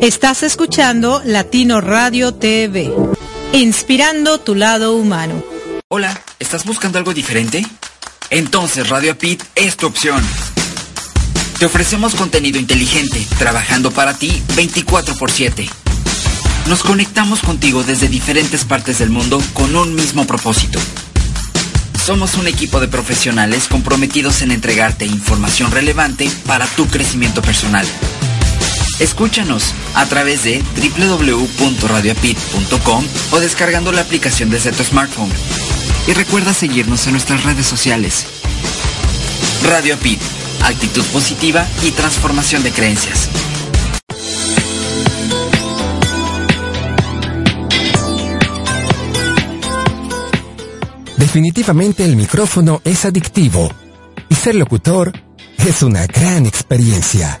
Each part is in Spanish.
Estás escuchando Latino Radio TV, inspirando tu lado humano. Hola, ¿estás buscando algo diferente? Entonces Radio Pit es tu opción. Te ofrecemos contenido inteligente, trabajando para ti 24 x 7. Nos conectamos contigo desde diferentes partes del mundo con un mismo propósito. Somos un equipo de profesionales comprometidos en entregarte información relevante para tu crecimiento personal. Escúchanos a través de www.radioapit.com o descargando la aplicación desde tu smartphone. Y recuerda seguirnos en nuestras redes sociales. Radio Apit, actitud positiva y transformación de creencias. Definitivamente el micrófono es adictivo y ser locutor es una gran experiencia.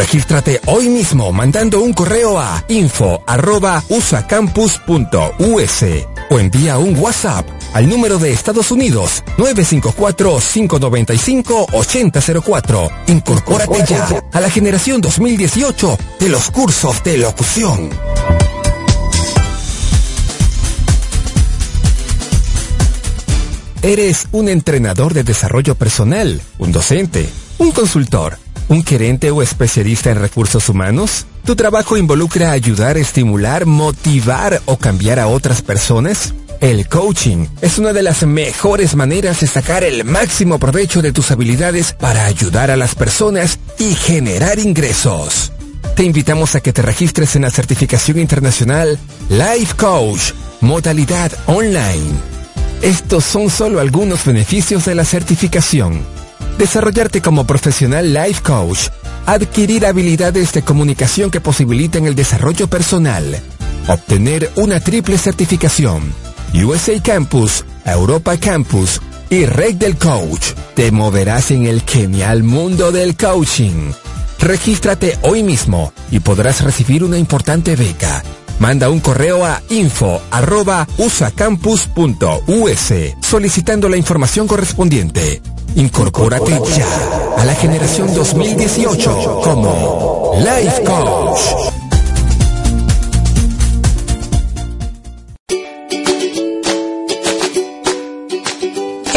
Regístrate hoy mismo mandando un correo a info@usacampus.us o envía un WhatsApp al número de Estados Unidos 954-595-8004. Incorpórate ya a la generación 2018 de los cursos de locución. ¿Eres un entrenador de desarrollo personal, un docente, un consultor? ¿Un gerente o especialista en recursos humanos? ¿Tu trabajo involucra ayudar, estimular, motivar o cambiar a otras personas? El coaching es una de las mejores maneras de sacar el máximo provecho de tus habilidades para ayudar a las personas y generar ingresos. Te invitamos a que te registres en la certificación internacional Life Coach, modalidad online. Estos son solo algunos beneficios de la certificación desarrollarte como profesional life coach, adquirir habilidades de comunicación que posibiliten el desarrollo personal, obtener una triple certificación, USA Campus, Europa Campus y Red del Coach. Te moverás en el genial mundo del coaching. Regístrate hoy mismo y podrás recibir una importante beca. Manda un correo a info.usacampus.us solicitando la información correspondiente. Incorpórate ya a la generación 2018 como Life Coach.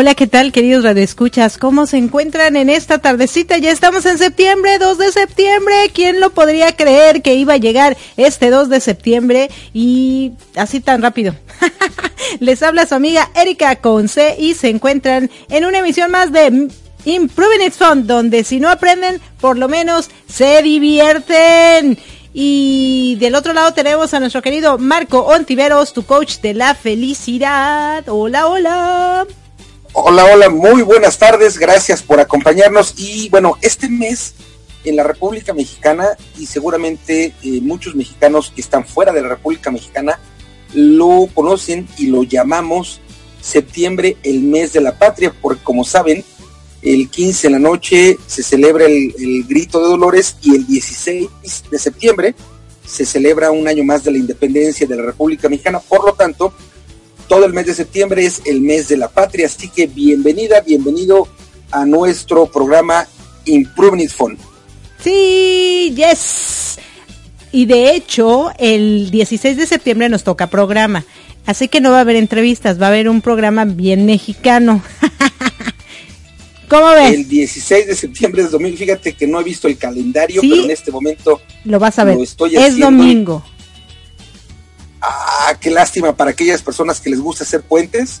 Hola, ¿qué tal, queridos radioescuchas? ¿Cómo se encuentran en esta tardecita? Ya estamos en septiembre, 2 de septiembre. ¿Quién lo podría creer que iba a llegar este 2 de septiembre y así tan rápido? Les habla su amiga Erika Conce y se encuentran en una emisión más de Improving It's Fun, donde si no aprenden, por lo menos se divierten. Y del otro lado tenemos a nuestro querido Marco Ontiveros, tu coach de la felicidad. Hola, hola. Hola, hola, muy buenas tardes, gracias por acompañarnos. Y bueno, este mes en la República Mexicana y seguramente eh, muchos mexicanos que están fuera de la República Mexicana lo conocen y lo llamamos septiembre, el mes de la patria, porque como saben, el 15 en la noche se celebra el, el grito de Dolores y el 16 de septiembre se celebra un año más de la independencia de la República Mexicana. Por lo tanto, todo el mes de septiembre es el mes de la patria, así que bienvenida, bienvenido a nuestro programa Improving It Fun. Sí, yes. Y de hecho, el 16 de septiembre nos toca programa. Así que no va a haber entrevistas, va a haber un programa bien mexicano. ¿Cómo ves? El 16 de septiembre es domingo. Fíjate que no he visto el calendario, ¿Sí? pero en este momento lo vas a ver. Lo estoy es haciendo. domingo. Ah, qué lástima para aquellas personas que les gusta hacer puentes.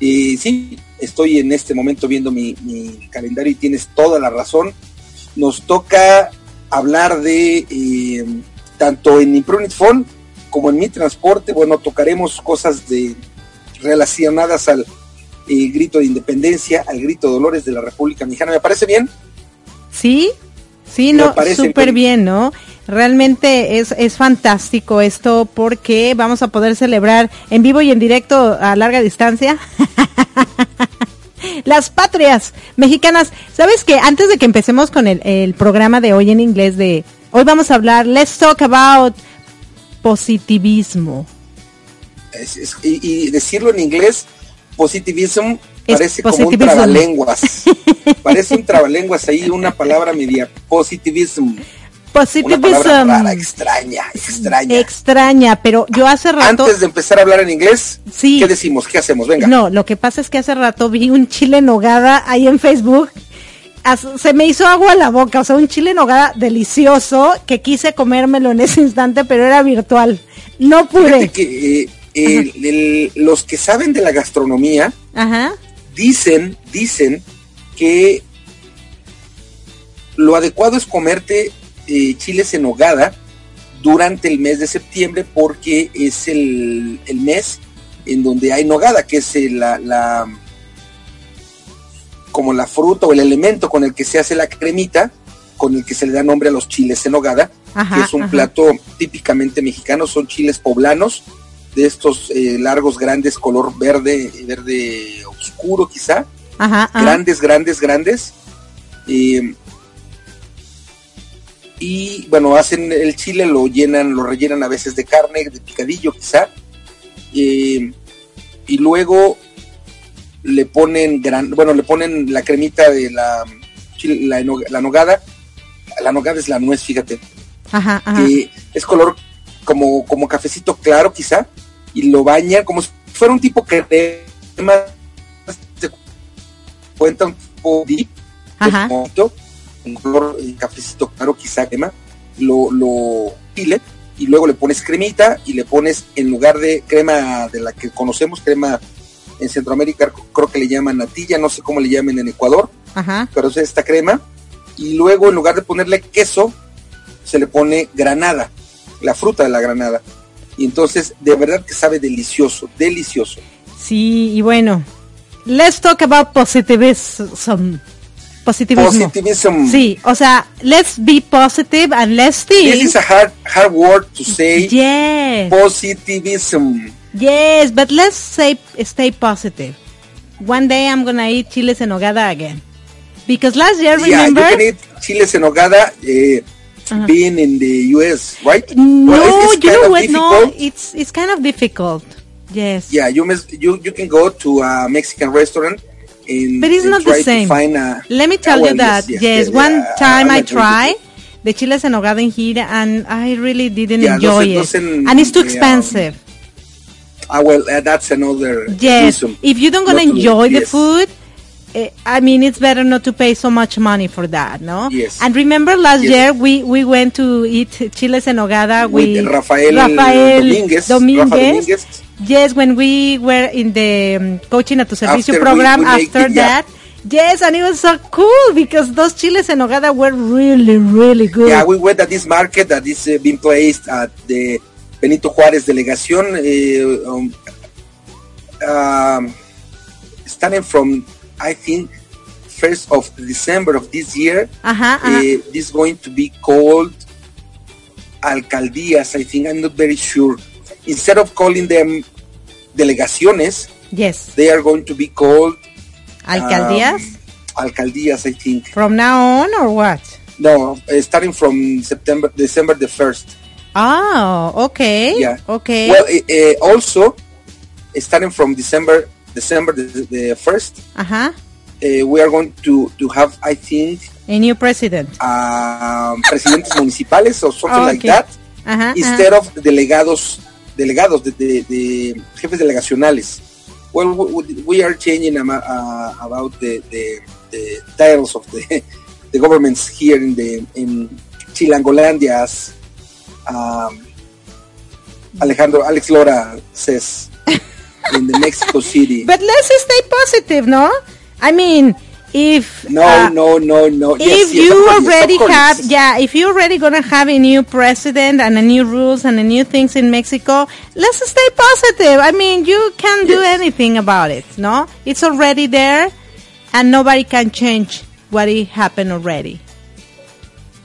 Y sí, estoy en este momento viendo mi, mi calendario y tienes toda la razón. Nos toca hablar de eh, tanto en Improving Phone como en mi transporte. Bueno, tocaremos cosas de relacionadas al eh, grito de independencia, al grito de dolores de la República Mexicana. ¿Me parece bien? Sí, sí, Me no, súper bien, ¿no? Realmente es, es fantástico esto porque vamos a poder celebrar en vivo y en directo a larga distancia las patrias mexicanas. ¿Sabes que Antes de que empecemos con el, el programa de hoy en inglés de... Hoy vamos a hablar, let's talk about positivismo. Es- es- y, y decirlo en inglés, positivism, parece como un trabalenguas. parece un trabalenguas ahí, una palabra media. Positivism. Una palabra Positivism. rara, extraña, extraña. Extraña, pero yo hace rato... Antes de empezar a hablar en inglés, Sí. ¿qué decimos? ¿Qué hacemos? Venga. No, lo que pasa es que hace rato vi un chile en nogada ahí en Facebook. Se me hizo agua a la boca, o sea, un chile en nogada delicioso que quise comérmelo en ese instante, pero era virtual. No pude. que eh, el- los que saben de la gastronomía Ajá. dicen, dicen que lo adecuado es comerte eh, chiles en nogada durante el mes de septiembre porque es el, el mes en donde hay nogada, que es la, la- como la fruta o el elemento con el que se hace la cremita, con el que se le da nombre a los chiles en nogada, Ajá, que es un ajá. plato típicamente mexicano, son chiles poblanos, de estos eh, largos, grandes, color verde, verde oscuro quizá, ajá. grandes, grandes, grandes. Eh, y bueno, hacen el chile, lo llenan, lo rellenan a veces de carne, de picadillo quizá. Eh, y luego le ponen gran, bueno, le ponen la cremita de la, la, la nogada. La nogada es la nuez, fíjate Ajá, es color como, como cafecito claro quizá, y lo bañan como si fuera un tipo crema, se cuenta un poco deep, Ajá. Un color cafecito claro quizá crema, lo, lo pile y luego le pones cremita y le pones en lugar de crema de la que conocemos, crema en Centroamérica creo que le llaman natilla, no sé cómo le llamen en Ecuador, Ajá. pero es esta crema y luego en lugar de ponerle queso se le pone granada, la fruta de la granada. Y entonces de verdad que sabe delicioso, delicioso. Sí, y bueno, let's talk about positivism. Positivismo. Positivism. Sí, o sea, let's be positive and let's This think. is a hard hard word to say. Yes. Positivism. Yes, but let's say stay positive. One day I'm gonna eat chiles en nogada again. Because last year, Yeah, remember? you can eat chiles en nogada uh, being in the US, right? no, Well, you know what? No, difficult. it's it's kind of difficult. Yes. Yeah, you must you you can go to a Mexican restaurant and But it's and not the same. a- Let me tell you that. Yes, yes, one yeah, time I'm I agree tried the chiles en nogada in here, and I really didn't Yeah, enjoy those- it, those and it's too yeah, expensive. Ah, well, uh, that's another Yes, reason if you don't gonna to- enjoy the yes. food, eh, I mean, it's better not to pay so much money for that, no? Yes. And remember last Yes. year we we went to eat chiles en nogada With with Rafael Rafael Domínguez, Domínguez. Rafa Domínguez. Yes, when we were in the um, coaching at tu servicio After program we make after it, yeah. that. Yes, and it was so cool because those chiles en nogada were really, really good. Yeah, we went at this market that is uh, being placed at the Benito Juárez Delegación, uh, um, um, starting from I think first of December of this year. Uh, ajá. this is going to be called alcaldías. I think I'm not very sure. Instead of calling them delegaciones, yes. they are going to be called Alcaldías? um, alcaldías. I think. From now on or what? No, uh, starting from September, December the first. Oh, okay. Yeah. Okay. Well, uh, uh, also starting from December, December the, first, Ajá. uh, we are going to to have, I think, A new president. um, presidentes municipales or something like that, Ajá. instead of delegados, delegados de, de, de jefes delegacionales. Well, we, are changing uh, about the, the, the titles of the the governments here in the in Chilangolandia, as um, Alejandro Alex Lora says in the Mexico City. But let's stay positive, no? I mean, if no, uh, no, no, no. if Yes, you yes, already have, yeah, if you're already gonna have a new president and a new rules and a new things in Mexico, let's stay positive. I mean, you can't do Yes. anything about it, no? It's already there, and nobody can change what it happened already.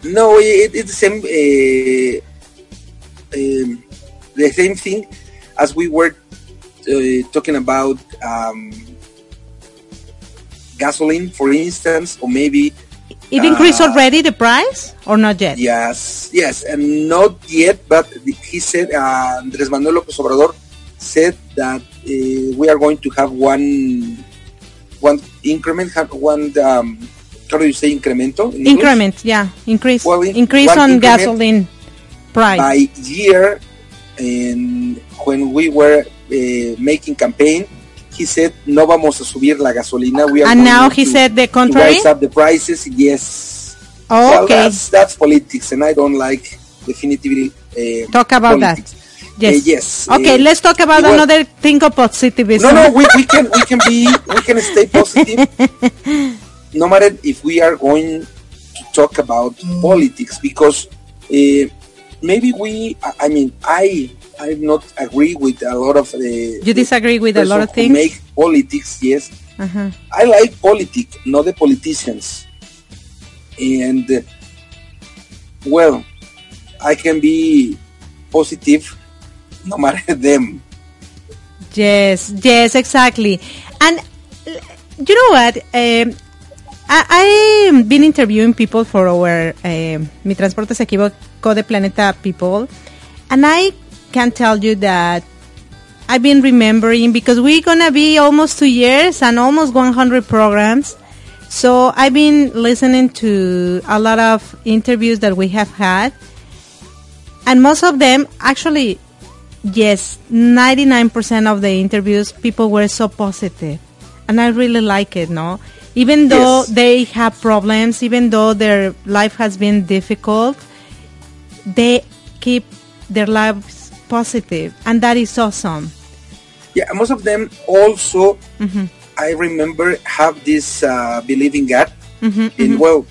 No, it, it's the same. Uh, um, the same thing as we were uh, talking about um, gasoline, for instance, or maybe It increased Uh, already the price or not yet? yes, yes, and not yet. But he said, uh, Andrés Manuel López Obrador said that uh, we are going to have one one increment, have one um, how do you say incremento? in English? Increment, yeah, increase, Well, in- increase on gasoline price. by year and when we were uh, making campaign he said no vamos a subir la gasolina we are and now to, he said the to contrary. rise up the prices yes Oh, well okay, that's that's politics and i don't like definitively uh, talk about politics. that. Yes. Uh, yes Okay, uh, let's talk about well- another thing of positivism. no no we, we can we can be we can stay positive no matter if we are going to talk about politics because uh, maybe we i mean i i not agree with a lot of the. You disagree with a lot of things? make politics yes Uh-huh. i like politics not the politicians and uh, well i can be positive no matter them Yes, yes, exactly. And uh, you know what? Um, I, I've been interviewing people for our um Mi Transporte Se Equivocó de Planeta people, and I can tell you that I've been remembering because we're gonna be almost two years and almost 100 programs. So I've been listening to a lot of interviews that we have had, and most of them actually yes 99% of the interviews people were so positive and i really like it no even though Yes. they have problems even though their life has been difficult they keep their lives positive and that is awesome Yeah, most of them also, Mm-hmm. I remember, have this uh, in God. Mm-hmm, And well,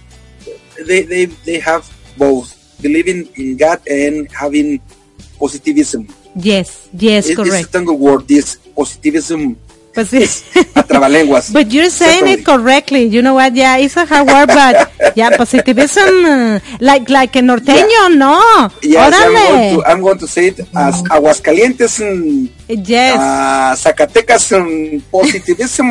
they, they, they have both believing in God and having positivism. yes yes It- It's a correct tangle word, this positivism But sí. a trabalenguas. But you're saying it correctly. You know what? Yeah, it's a hard word, but yeah, positivism, uh, like like a norteño, no. Yes, I'm going, to, I'm going to say it as Aguascalientes, mm, Yes. uh, Zacatecas, mm, positivism.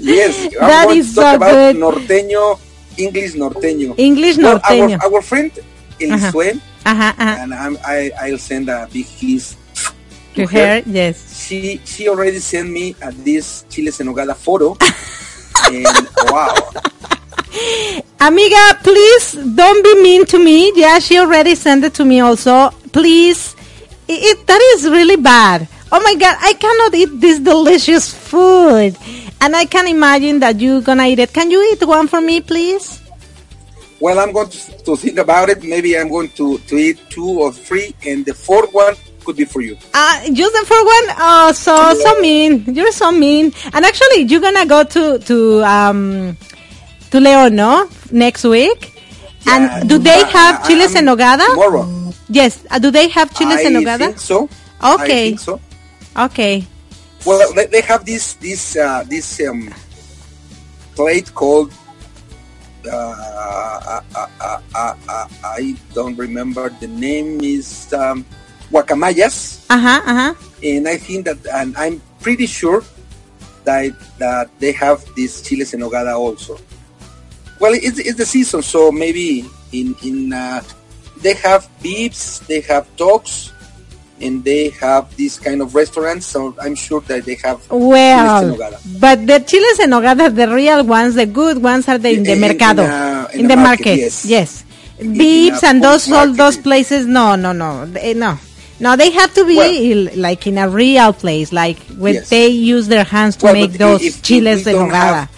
yes, I'm That going is to talk so about good. norteño, English norteño. English Well, norteño. our, our friend Elisue, Ajá, ajá. and I'm, I, I'll send a big kiss To her, yes. She she already sent me uh, this chiles en nogada photo, and wow, Amiga, please don't be mean to me. Yeah, she already sent it to me also. Please. It, it- that is really bad. Oh my god, I cannot eat this delicious food. And I can imagine that you're gonna eat it. Can you eat one for me, please? well, I'm going to, to think about it. Maybe I'm going to to eat two or three, and the fourth one could be for you. Uh, just the for one? Oh, so, so mean. You're so mean. And actually, you're gonna go to, to, um, to León, no? Next week? Yeah, and do they I- have I- chiles en nogada? Tomorrow. Yes. Uh, do they have chiles I en nogada? think so. I Okay. think so. Okay. Well, they, they have this this uh, this um, plate called uh, uh, uh, uh, uh, uh, I don't remember the name is um, guacamayas, Uh-huh, uh-huh. and I think that and I'm pretty sure that that they have this chiles en nogada also. Well, it's, it's the season, so maybe in in uh, they have beeps, they have dogs, and they have this kind of restaurants. So I'm sure that they have Well, but the chiles en nogada, the real ones, the good ones are the, in the In- in, mercado, uh, in in the market, market. yes. Yes. Beeps and those all those places. No, no, no, no. No, they have to be Well- like in a real place, like when Yes. they use their hands to Well, make those if- if chiles en don't nogada. have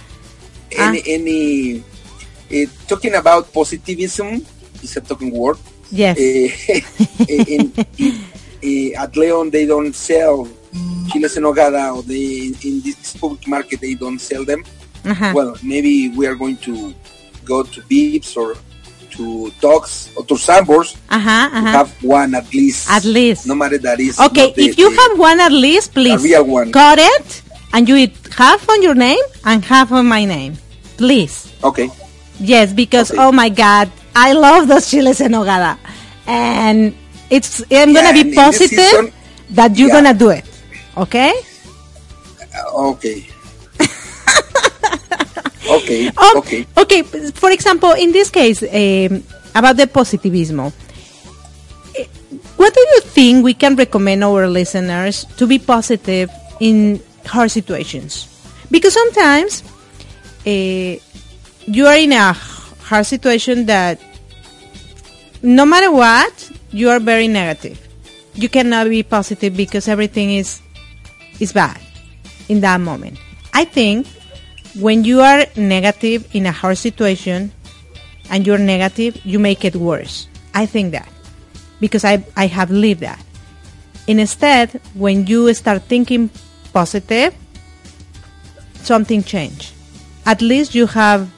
Any, any uh, talking about positivism is a talking word. Yes. Eh, in, in, eh, at Leon, they don't sell chiles en nogada, or they in this public market they don't sell them. Ajá. Well, maybe we are going to go to Beeps or to Dogs or to Sambors Ajá, to ajá. have one at least. At least. No matter that is. Okay, the- if you the- have one at least, please real one. Got it and you eat half on your name and half on my name, please. Okay. Yes, because Okay. oh my God, I love those chiles en nogada, and it's I'm Yeah, gonna be positive season- that you're yeah. gonna do it. Okay? Uh, okay. Okay. Oh, Okay. Okay. For example, in this case, um, about the positivismo, eh, what do you think we can recommend our listeners to be positive in hard situations? Because sometimes uh, you are in a hard situation that no matter what, you are very negative. You cannot be positive because everything is is bad in that moment. I think when you are negative in a hard situation and you're negative, you make it worse. I think that because I, I have lived that. Instead, when you start thinking positive, something change. At least you have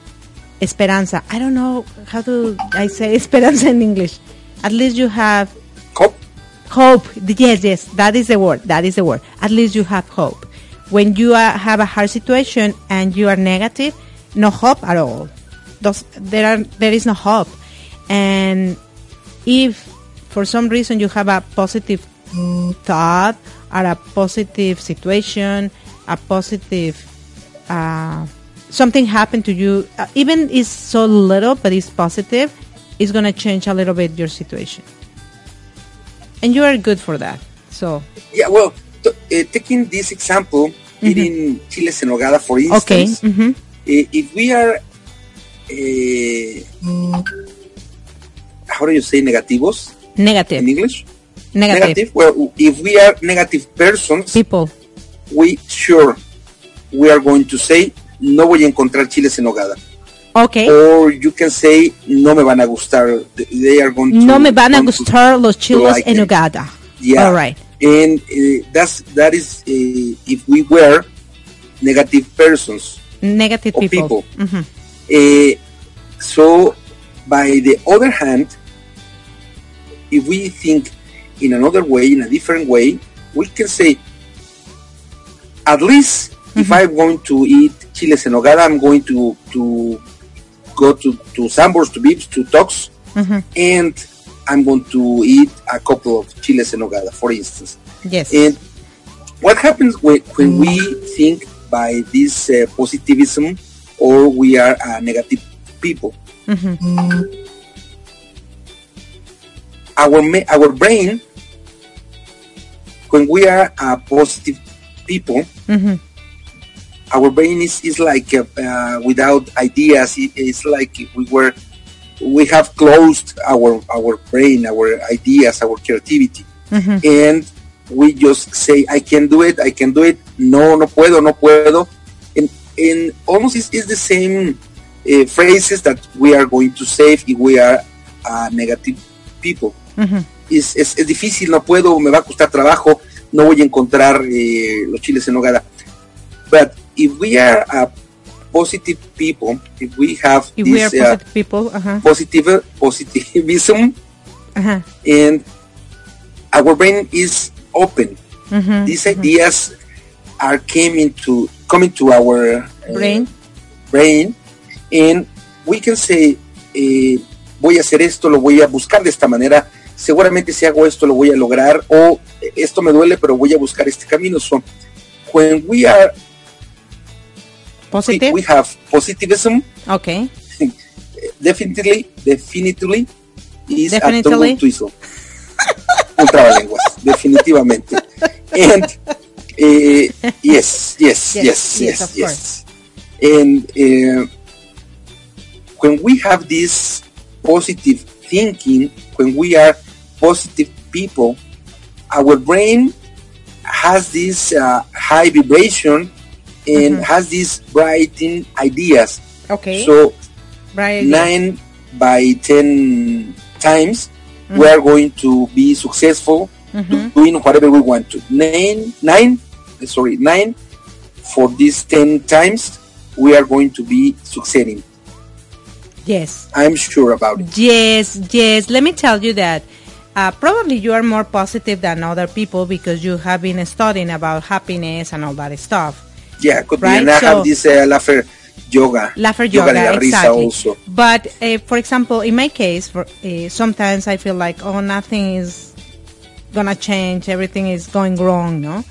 esperanza. I don't know how to I say esperanza in English. At least you have Hope. hope yes yes that is the word that is the word at least you have hope when you have a hard situation and you are negative no hope at all. Those, there are there is no hope. And if for some reason you have a positive thought or a positive situation a positive uh, something happened to you uh, even is so little but it's positive it's going to change a little bit your situation. And you are good for that. So. Yeah, well, uh, taking this example, eating chiles en nogada, for okay, instance, uh, if we are, uh, how do you say negativos negative, in English? negative, Well, if we are negative persons, people. we sure we are going to say no voy a encontrar chiles en nogada. Okay, Or you can say no me van a gustar. They are going to no me van a gustar los chiles like en them. nogada. Yeah. All right. And uh, that's that is uh, if we were negative persons Negative people. people. Mhm. Uh, so, by the other hand, if we think in another way, in a different way, we can say, at least if I'm going to eat chiles en nogada, I'm going to to go to to Sambors, to Bips, to Tox, Mhm. and I'm going to eat a couple of chiles en nogada, for instance. Yes. And what happens when, when we think by this uh, positivism or we are uh, negative people. Our ma- our brain, when we are uh, positive people, our brain is, is like uh, without ideas. It- it's like we were we have closed our our brain, our ideas, our creativity, and we just say, "I can do it. I can do it." No, no puedo, no puedo, and and almost is, is the same uh, phrases that we are going to say if we are uh, negative people. Es, es, es difícil, no puedo, me va a costar trabajo, no voy a encontrar eh, los chiles en nogada. But if we are a positive people, if we have If we are this uh, positive people, ajá, positive positivism ajá, and our brain is open. ujú, These ideas are coming to coming to our uh, brain, brain and we can say eh, voy a hacer esto, lo voy a buscar de esta manera, seguramente si hago esto lo voy a lograr o esto me duele pero voy a buscar este camino. So when we are we, positive, we have positivism okay, definitely definitely is a Definitely. tongue. Un trabalenguas, definitivamente. And eh, yes, yes, Yes, yes, yes, yes, yes. And eh, when we have this positive thinking, when we are positive people, our brain has this uh, high vibration and has these brighting ideas. okay, So nine by ten times we are going to be successful doing whatever we want to. Nine nine uh, sorry nine for these ten times we are going to be succeeding. Yes, i'm sure about it. Yes, yes. Let me tell you that uh, probably you are more positive than other people because you have been studying about happiness and all that stuff. Yeah could Right, be and i so- have this uh, laughter yoga Laughter yoga, yoga, de la risa exactly. also But uh, for example, in my case, for, uh, sometimes I feel like, oh, nothing is gonna change. Everything is going wrong, no.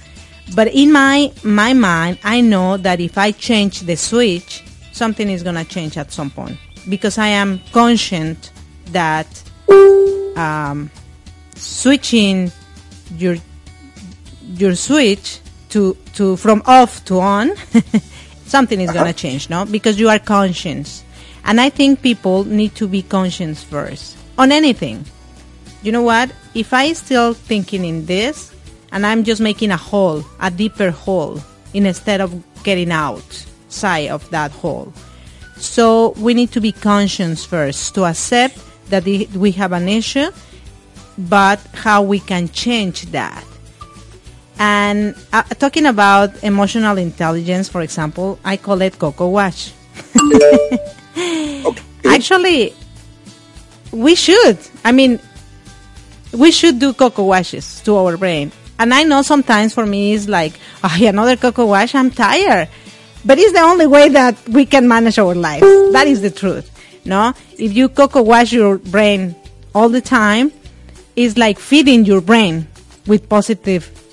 But in my my mind, I know that if I change the switch, something is gonna change at some point because I am conscient that um, switching your your switch to to from off to on something is going to uh-huh. change no? Because you are conscious. And i think people need to be conscious first on anything. You know what? If i still thinking in this and i'm just making a hole a deeper hole instead of getting outside of that hole. So we need to be conscious first to accept that we have an issue but how we can change that and uh, talking about emotional intelligence, for example, I call it Coco Wash. okay Actually, we should. I mean, we should do Coco Washes to our brain. And I know sometimes for me it's like, oh, another Coco Wash, I'm tired. But it's the only way that we can manage our life. That is the truth. No? If you Coco Wash your brain all the time, it's like feeding your brain with positive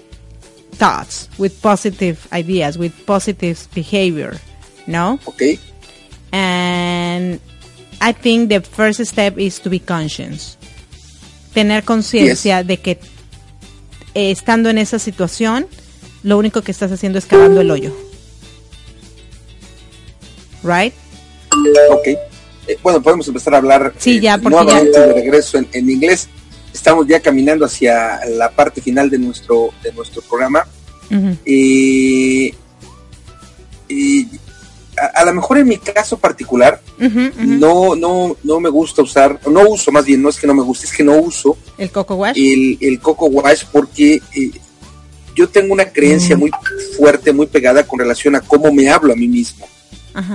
thoughts, with positive ideas, with positive behavior. No? okay And I think the first step is to be conscious. Tener conciencia de que eh, estando en esa situación, lo único que estás haciendo es cavando el hoyo. Right? Ok. Eh, bueno, podemos empezar a hablar Sí, eh, ya, porque nuevamente de regreso en, en inglés. Estamos ya caminando hacia la parte final de nuestro, de nuestro programa. Eh, y a, a lo mejor en mi caso particular, no, no, no me gusta usar, no uso más bien, no es que no me guste, es que no uso El Coco Wash. el, el Coco Wash porque eh, yo tengo una Mm. creencia muy fuerte, muy pegada con relación a cómo me hablo a mí mismo.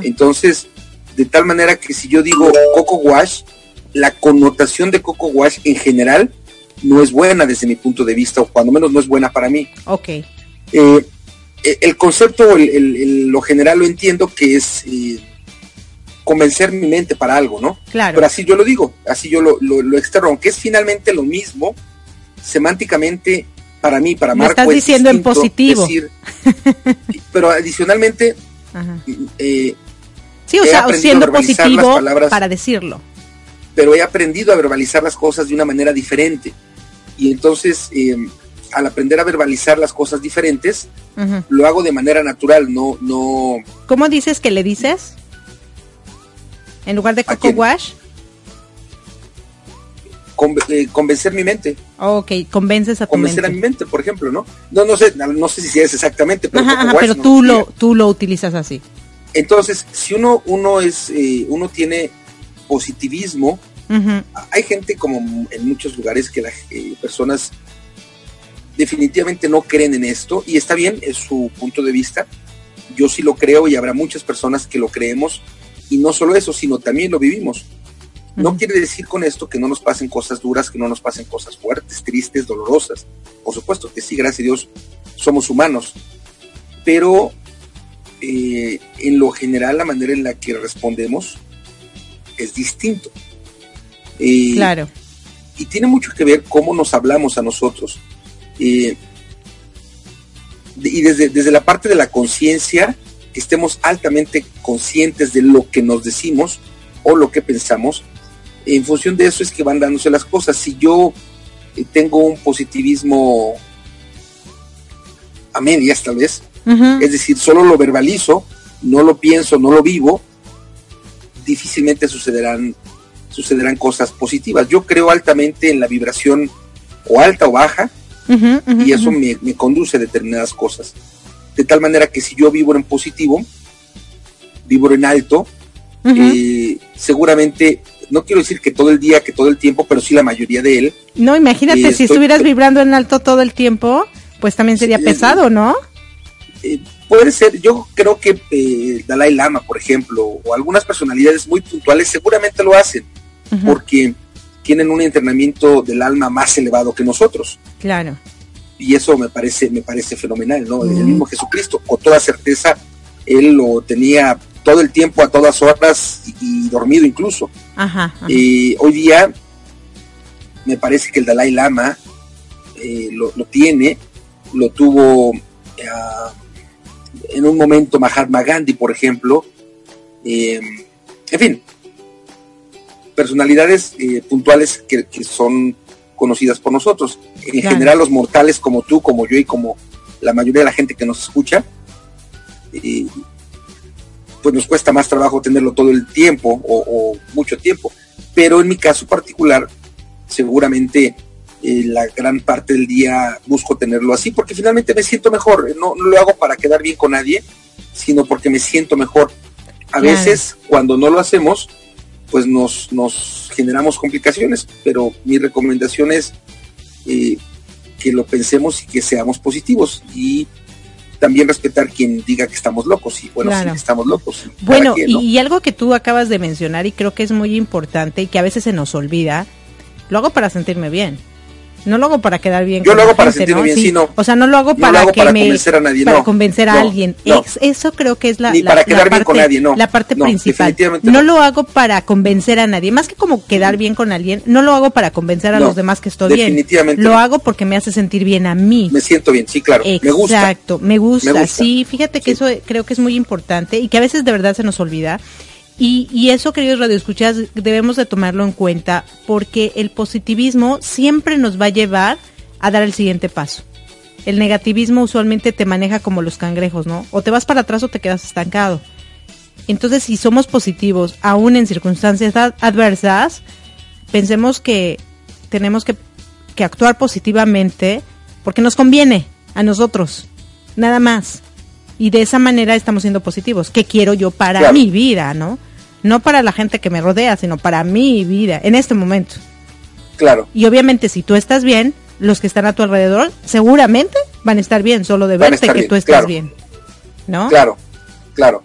Entonces, de tal manera que si yo digo Coco Wash, la connotación de Coco Wash en general no es buena desde mi punto de vista, o cuando menos no es buena para mí. Ok. Eh, eh, el concepto, el, el- el- lo general lo entiendo que es eh, convencer mi mente para algo, ¿no? Claro. Pero así yo lo digo, así yo lo, lo, lo externo, aunque es finalmente lo mismo, semánticamente para mí, para Lo Marco estás es diciendo en distinto positivo. decir pero adicionalmente, Ajá. eh, Sí, o sea, siendo positivo palabras. para decirlo. Pero he aprendido a verbalizar las cosas de una manera diferente. Y entonces, eh, al aprender a verbalizar las cosas diferentes, lo hago de manera natural, no, no, ¿Cómo dices que le dices? En lugar de ¿A Coco? Wash. eh, convencer mi mente, Ok, convences a tu convencer a mi mente, por ejemplo, ¿no? No, no sé, no sé si es exactamente, pero, Ajá, Coco ajá, Wash pero no tú lo tú lo utilizas así. Entonces, si uno, uno es, eh, uno tiene positivismo, Hay gente como en muchos lugares que las personas definitivamente no creen en esto y está bien, es su punto de vista. Yo sí lo creo y habrá muchas personas que lo creemos y no solo eso, sino también lo vivimos. No quiere decir con esto que no nos pasen cosas duras, que no nos pasen cosas fuertes, tristes, dolorosas. Por supuesto que sí, gracias a Dios, somos humanos. Pero eh, en lo general la manera en la que respondemos es distinto. Eh, Claro. y tiene mucho que ver cómo nos hablamos a nosotros. Eh, y desde, desde la parte de la conciencia, que estemos altamente conscientes de lo que nos decimos o lo que pensamos, en función de eso es que van dándose las cosas. Si yo eh, tengo un positivismo a medias tal vez, es decir, solo lo verbalizo, no lo pienso, no lo vivo, difícilmente sucederán, sucederán cosas positivas. Yo creo altamente en la vibración o alta o baja y eso me, me conduce a determinadas cosas. De tal manera que si yo vivo en positivo, vivo en alto, eh, seguramente, no quiero decir que todo el día, que todo el tiempo, pero sí la mayoría de él, No, imagínate, eh, si estoy- estuvieras vibrando en alto todo el tiempo, pues también sería Sí, pesado, ¿no? eh, puede ser, yo creo que eh, Dalai Lama, por ejemplo, o algunas personalidades muy puntuales seguramente lo hacen, Porque tienen un entrenamiento del alma más elevado que nosotros. Claro. Y eso me parece, me parece fenomenal, ¿no? El mismo Jesucristo, con toda certeza, él lo tenía todo el tiempo, a todas horas, y, y dormido incluso. Ajá. ajá. Eh, hoy día me parece que el Dalai Lama eh, lo, lo tiene, lo tuvo ah, en un momento Mahatma Gandhi, por ejemplo. Eh, en fin, personalidades eh, puntuales que, que son conocidas por nosotros. En Claro. general los mortales como tú, como yo y como la mayoría de la gente que nos escucha, eh, pues nos cuesta más trabajo tenerlo todo el tiempo o, o mucho tiempo. Pero en mi caso particular, seguramente eh, la gran parte del día busco tenerlo así porque finalmente me siento mejor. No, no lo hago para quedar bien con nadie, sino porque me siento mejor. A veces cuando no lo hacemos, pues nos, nos generamos complicaciones, pero mi recomendación es eh, que lo pensemos y que seamos positivos y también respetar quien diga que estamos locos y bueno, Claro. sí estamos locos. Bueno, y algo que tú acabas de mencionar y creo que es muy importante y que a veces se nos olvida, lo hago para sentirme bien. No lo hago para quedar bien Yo con lo la hago para gente, sentirme ¿no? bien, sí, no. O sea, no lo hago No lo para hago que para me convencer a nadie, para no. convencer a alguien. eso creo que es la Ni la- para la quedar bien con parte- nadie, no. La parte principal. definitivamente No no. lo hago para convencer a nadie, más que como quedar bien con alguien, no lo hago para convencer a los demás que estoy bien. definitivamente Lo no. hago porque me hace sentir bien a mí. Me siento bien, sí, claro. Me gusta. Exacto, me gusta. Me gusta. Sí, fíjate que Sí. eso creo que es muy importante y que a veces de verdad se nos olvida. Y, y eso, queridos radioescuchas, debemos de tomarlo en cuenta porque el positivismo siempre nos va a llevar a dar el siguiente paso. El negativismo usualmente te maneja como los cangrejos, ¿no? O te vas para atrás o te quedas estancado. Entonces, si somos positivos, aún en circunstancias ad- adversas, pensemos que tenemos que, que actuar positivamente porque nos conviene a nosotros, nada más. Y de esa manera estamos siendo positivos. ¿Qué quiero yo para Claro. mi vida, no? No para la gente que me rodea, sino para mi vida, en este momento. Claro, Y obviamente si tú estás bien, los que están a tu alrededor seguramente van a estar bien, solo de verte que bien, tú estás claro. bien. ¿No? claro, claro.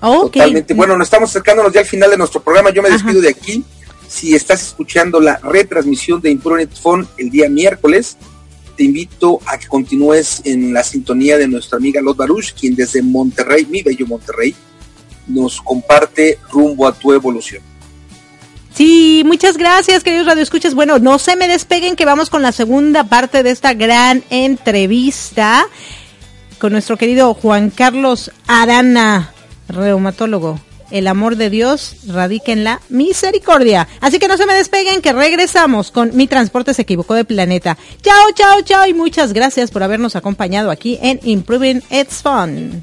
Totalmente. Bueno, nos estamos acercándonos ya al final de nuestro programa. Yo me Ajá. despido de aquí. Si estás escuchando la retransmisión de Imprudent Phone el día miércoles, te invito a que continúes en la sintonía de nuestra amiga Lot Baruch, quien desde Monterrey, mi bello Monterrey, nos comparte rumbo a tu evolución. Sí, muchas gracias, queridos radioescuchas. Bueno, no se me despeguen que vamos con la segunda parte de esta gran entrevista. con nuestro querido Juan Carlos Arana, reumatólogo. El amor de Dios radica en la misericordia. Así que no se me despeguen, que regresamos con Mi Transporte se equivocó de planeta. Chao, chao, chao y muchas gracias por habernos acompañado aquí en Improving It's Fun.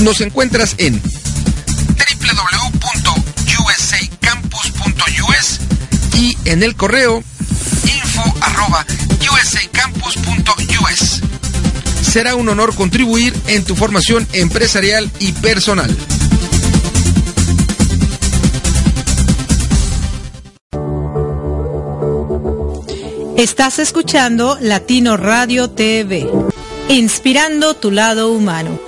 Nos encuentras en www.usacampus.us y en el correo info@usacampus.us. Será un honor contribuir en tu formación empresarial y personal. Estás escuchando Latino Radio TV, inspirando tu lado humano